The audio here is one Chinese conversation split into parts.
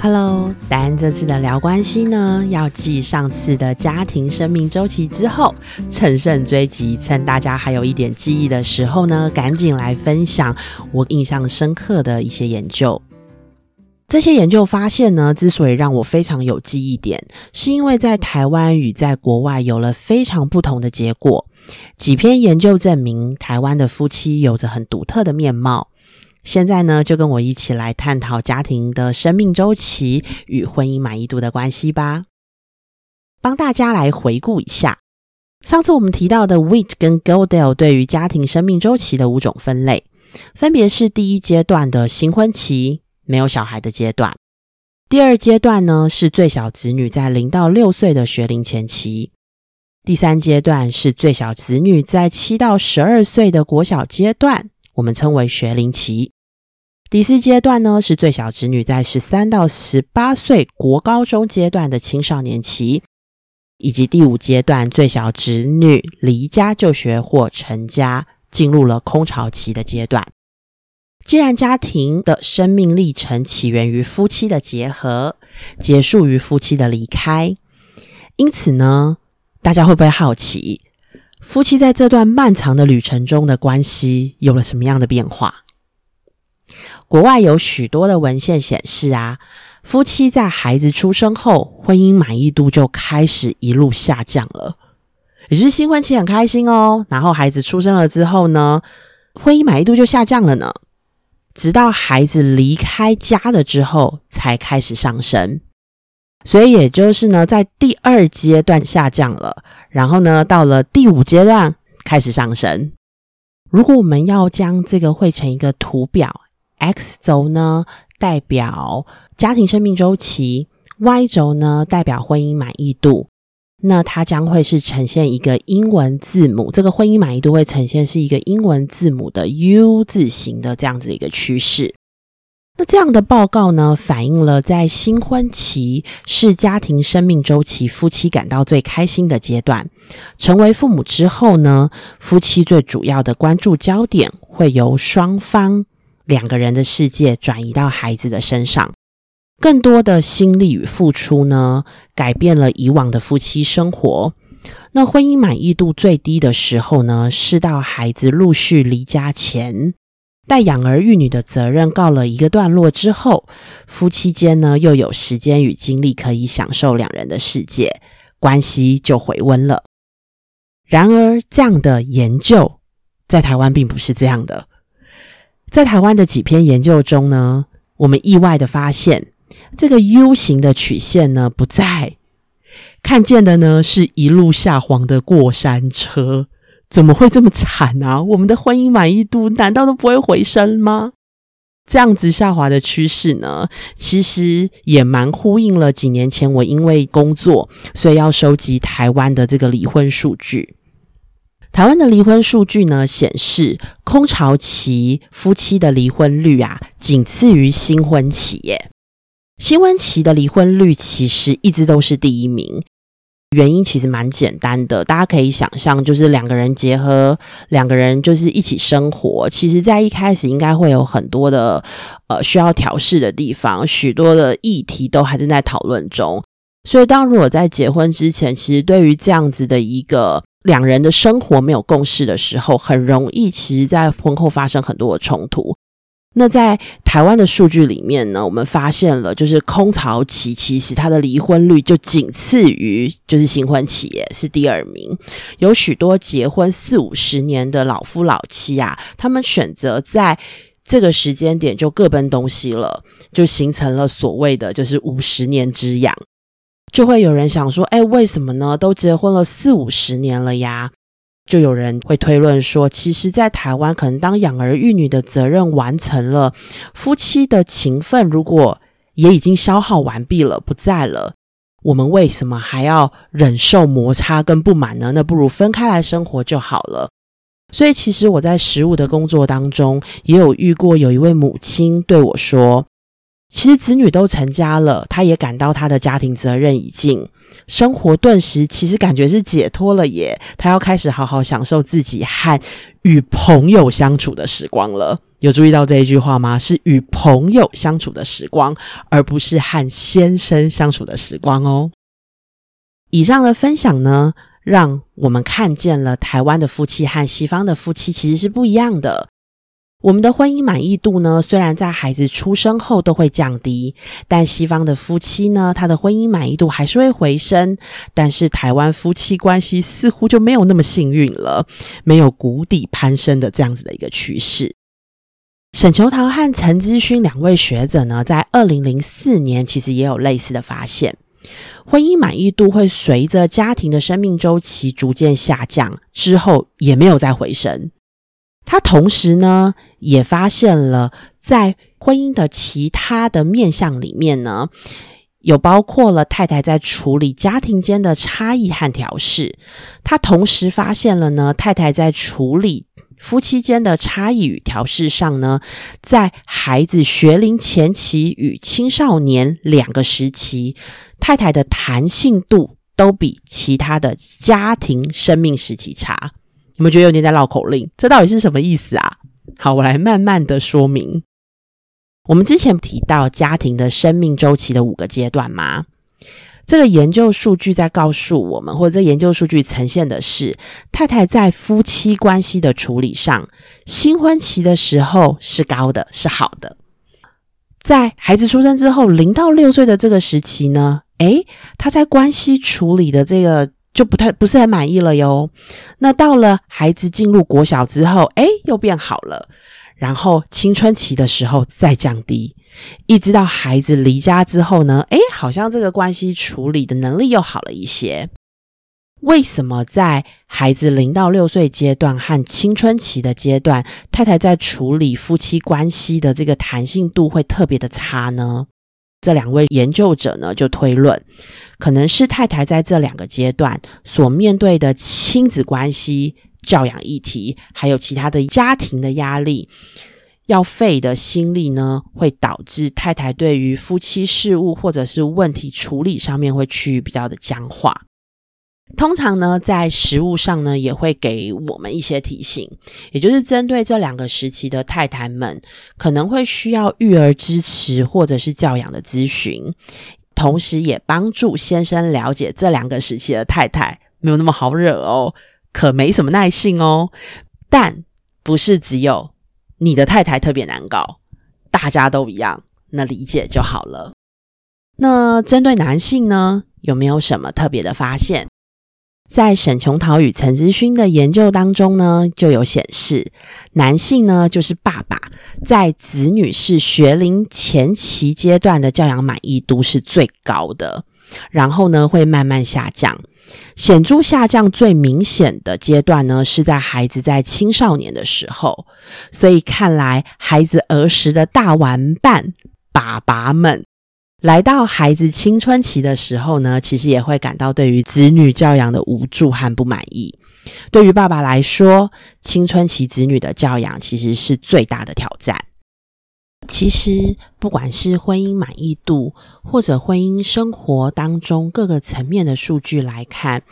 Hello，但这次的聊关系呢，要继上次的家庭生命周期之后，乘胜追击，趁大家还有一点记忆的时候呢，赶紧来分享我印象深刻的一些研究。这些研究发现呢，之所以让我非常有记忆点，是因为在台湾与在国外有了非常不同的结果。几篇研究证明，台湾的夫妻有着很独特的面貌。现在呢，就跟我一起来探讨家庭的生命周期与婚姻满意度的关系吧。帮大家来回顾一下，上次我们提到的 Wheat 跟 Goldell 对于家庭生命周期的五种分类，分别是第一阶段的新婚期。没有小孩的阶段，第二阶段呢是最小子女在零到六岁的学龄前期，第三阶段是最小子女在七到十二岁的国小阶段，我们称为学龄期，第四阶段呢是最小子女在十三到十八岁国高中阶段的青少年期，以及第五阶段最小子女离家就学或成家，进入了空巢期的阶段。既然家庭的生命历程起源于夫妻的结合，结束于夫妻的离开，因此呢，大家会不会好奇，夫妻在这段漫长的旅程中的关系有了什么样的变化？国外有许多的文献显示啊，夫妻在孩子出生后，婚姻满意度就开始一路下降了。也就是新婚期很开心哦，然后孩子出生了之后呢，婚姻满意度就下降了呢。直到孩子离开家了之后，才开始上升。所以也就是呢，在第二阶段下降了，然后呢，到了第五阶段开始上升。如果我们要将这个绘成一个图表，X 轴呢代表家庭生命周期，Y 轴呢代表婚姻满意度。那它将会是呈现一个英文字母，这个婚姻满意度会呈现是一个英文字母的 U 字形的这样子一个趋势。那这样的报告呢，反映了在新婚期是家庭生命周期夫妻感到最开心的阶段。成为父母之后呢，夫妻最主要的关注焦点会由双方两个人的世界转移到孩子的身上。更多的心力与付出呢，改变了以往的夫妻生活。那婚姻满意度最低的时候呢，是到孩子陆续离家前，待养儿育女的责任告了一个段落之后，夫妻间呢又有时间与精力可以享受两人的世界，关系就回温了。然而，这样的研究在台湾并不是这样的。在台湾的几篇研究中呢，我们意外的发现。这个 U 型的曲线呢不在，看见的呢是一路下滑的过山车，怎么会这么惨啊？我们的婚姻满意度难道都不会回升吗？这样子下滑的趋势呢，其实也蛮呼应了几年前我因为工作，所以要收集台湾的这个离婚数据。台湾的离婚数据呢显示，空巢期夫妻的离婚率啊，仅次于新婚期耶。新婚期的离婚率其实一直都是第一名，原因其实蛮简单的，大家可以想象，就是两个人结合，两个人就是一起生活，其实在一开始应该会有很多的呃需要调试的地方，许多的议题都还正在讨论中，所以当如果在结婚之前，其实对于这样子的一个两人的生活没有共识的时候，很容易其实在婚后发生很多的冲突。那在台湾的数据里面呢，我们发现了，就是空巢期其实它的离婚率就仅次于就是新婚期，是第二名。有许多结婚四五十年的老夫老妻啊，他们选择在这个时间点就各奔东西了，就形成了所谓的就是五十年之痒。就会有人想说，哎，为什么呢？都结婚了四五十年了呀？就有人会推论说，其实，在台湾，可能当养儿育女的责任完成了，夫妻的情分如果也已经消耗完毕了，不在了，我们为什么还要忍受摩擦跟不满呢？那不如分开来生活就好了。所以，其实我在实务的工作当中，也有遇过有一位母亲对我说，其实子女都成家了，他也感到他的家庭责任已尽。生活顿时其实感觉是解脱了耶，他要开始好好享受自己和与朋友相处的时光了。有注意到这一句话吗？是与朋友相处的时光，而不是和先生相处的时光哦。以上的分享呢，让我们看见了台湾的夫妻和西方的夫妻其实是不一样的。我们的婚姻满意度呢，虽然在孩子出生后都会降低，但西方的夫妻呢，他的婚姻满意度还是会回升。但是台湾夫妻关系似乎就没有那么幸运了，没有谷底攀升的这样子的一个趋势。沈秋桃和陈之勋两位学者呢，在二零零四年其实也有类似的发现，婚姻满意度会随着家庭的生命周期逐渐下降，之后也没有再回升。他同时呢，也发现了在婚姻的其他的面相里面呢，有包括了太太在处理家庭间的差异和调试。他同时发现了呢，太太在处理夫妻间的差异与调试上呢，在孩子学龄前期与青少年两个时期，太太的弹性度都比其他的家庭生命时期差。你们觉得有点在绕口令？这到底是什么意思啊？好，我来慢慢的说明。我们之前提到家庭的生命周期的五个阶段吗？这个研究数据在告诉我们，或者这研究数据呈现的是，太太在夫妻关系的处理上，新婚期的时候是高的，是好的。在孩子出生之后，零到六岁的这个时期呢，诶，他在关系处理的这个。就不太不是很满意了哟。那到了孩子进入国小之后，哎，又变好了。然后青春期的时候再降低，一直到孩子离家之后呢，哎，好像这个关系处理的能力又好了一些。为什么在孩子零到六岁阶段和青春期的阶段，太太在处理夫妻关系的这个弹性度会特别的差呢？这两位研究者呢，就推论，可能是太太在这两个阶段所面对的亲子关系、教养议题，还有其他的家庭的压力，要费的心力呢，会导致太太对于夫妻事务或者是问题处理上面会趋于比较的僵化。通常呢，在食物上呢，也会给我们一些提醒，也就是针对这两个时期的太太们，可能会需要育儿支持或者是教养的咨询，同时也帮助先生了解这两个时期的太太没有那么好惹哦，可没什么耐性哦。但不是只有你的太太特别难搞，大家都一样，那理解就好了。那针对男性呢，有没有什么特别的发现？在沈琼桃与陈之勋的研究当中呢，就有显示，男性呢就是爸爸，在子女是学龄前期阶段的教养满意度是最高的，然后呢会慢慢下降，显著下降最明显的阶段呢是在孩子在青少年的时候，所以看来孩子儿时的大玩伴爸爸们。来到孩子青春期的时候呢，其实也会感到对于子女教养的无助和不满意。对于爸爸来说，青春期子女的教养其实是最大的挑战。其实，不管是婚姻满意度，或者婚姻生活当中各个层面的数据来看，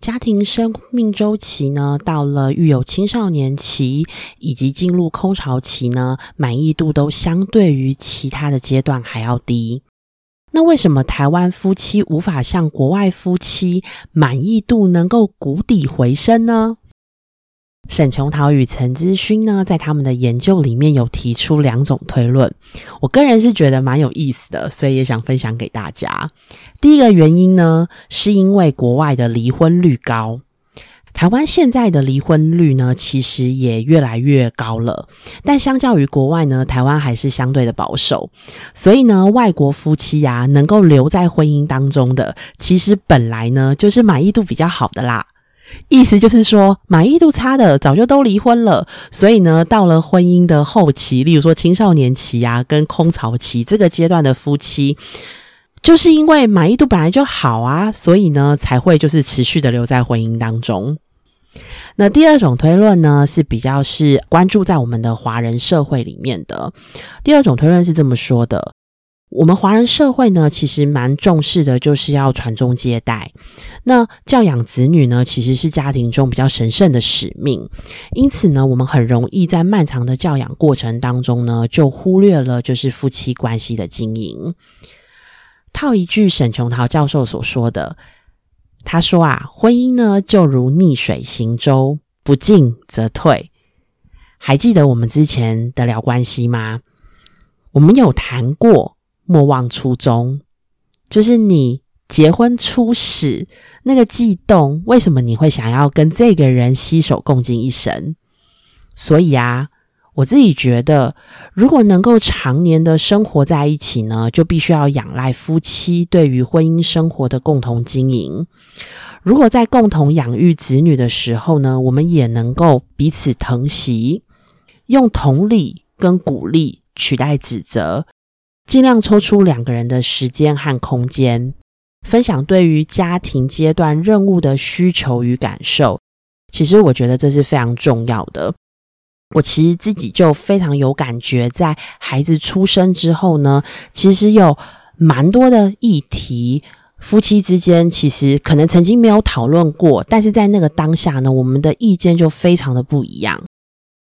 家庭生命周期呢，到了育有青少年期以及进入空巢期呢，满意度都相对于其他的阶段还要低。那为什么台湾夫妻无法像国外夫妻满意度能够谷底回升呢？沈琼桃与陈之勋呢，在他们的研究里面有提出两种推论，我个人是觉得蛮有意思的，所以也想分享给大家。第一个原因呢，是因为国外的离婚率高。台湾现在的离婚率呢，其实也越来越高了，但相较于国外呢，台湾还是相对的保守。所以呢，外国夫妻呀，能够留在婚姻当中的，其实本来呢就是满意度比较好的啦。意思就是说，满意度差的早就都离婚了。所以呢，到了婚姻的后期，例如说青少年期啊，跟空巢期这个阶段的夫妻，就是因为满意度本来就好啊，所以呢，才会就是持续的留在婚姻当中。那第二种推论呢，是比较是关注在我们的华人社会里面的。第二种推论是这么说的：我们华人社会呢，其实蛮重视的，就是要传宗接代。那教养子女呢，其实是家庭中比较神圣的使命。因此呢，我们很容易在漫长的教养过程当中呢，就忽略了就是夫妻关系的经营。套一句沈琼桃教授所说的，他说啊，婚姻呢就如逆水行舟，不进则退。还记得我们之前的聊关系吗？我们有谈过。莫忘初衷，就是你结婚初始那个悸动。为什么你会想要跟这个人携手共进一生？所以啊，我自己觉得，如果能够常年的生活在一起呢，就必须要仰赖夫妻对于婚姻生活的共同经营。如果在共同养育子女的时候呢，我们也能够彼此疼惜，用同理跟鼓励取代指责。尽量抽出两个人的时间和空间，分享对于家庭阶段任务的需求与感受。其实我觉得这是非常重要的。我其实自己就非常有感觉，在孩子出生之后呢，其实有蛮多的议题，夫妻之间其实可能曾经没有讨论过，但是在那个当下呢，我们的意见就非常的不一样。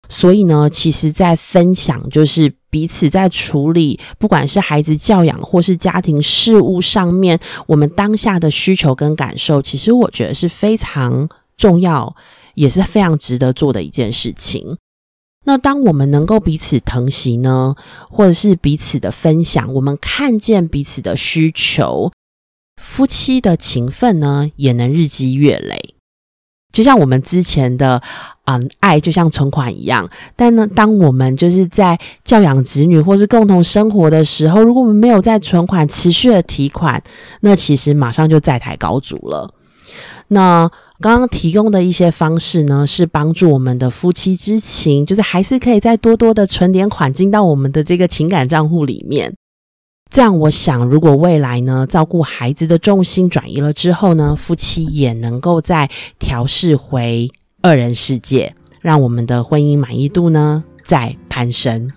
所以呢，其实，在分享就是彼此在处理，不管是孩子教养或是家庭事务上面，我们当下的需求跟感受，其实我觉得是非常重要，也是非常值得做的一件事情。那当我们能够彼此疼惜呢，或者是彼此的分享，我们看见彼此的需求，夫妻的情分呢，也能日积月累。就像我们之前的，嗯，爱就像存款一样。但呢，当我们就是在教养子女或是共同生活的时候，如果我们没有在存款持续的提款，那其实马上就债台高筑了。那刚刚提供的一些方式呢，是帮助我们的夫妻之情，就是还是可以再多多的存点款进到我们的这个情感账户里面。这样，我想，如果未来呢，照顾孩子的重心转移了之后呢，夫妻也能够再调试回二人世界，让我们的婚姻满意度呢再攀升。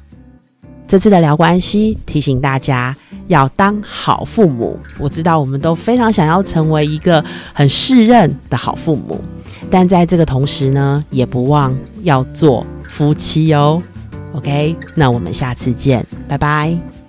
这次的聊关系提醒大家要当好父母。我知道我们都非常想要成为一个很适任的好父母，但在这个同时呢，也不忘要做夫妻哦。OK，那我们下次见，拜拜。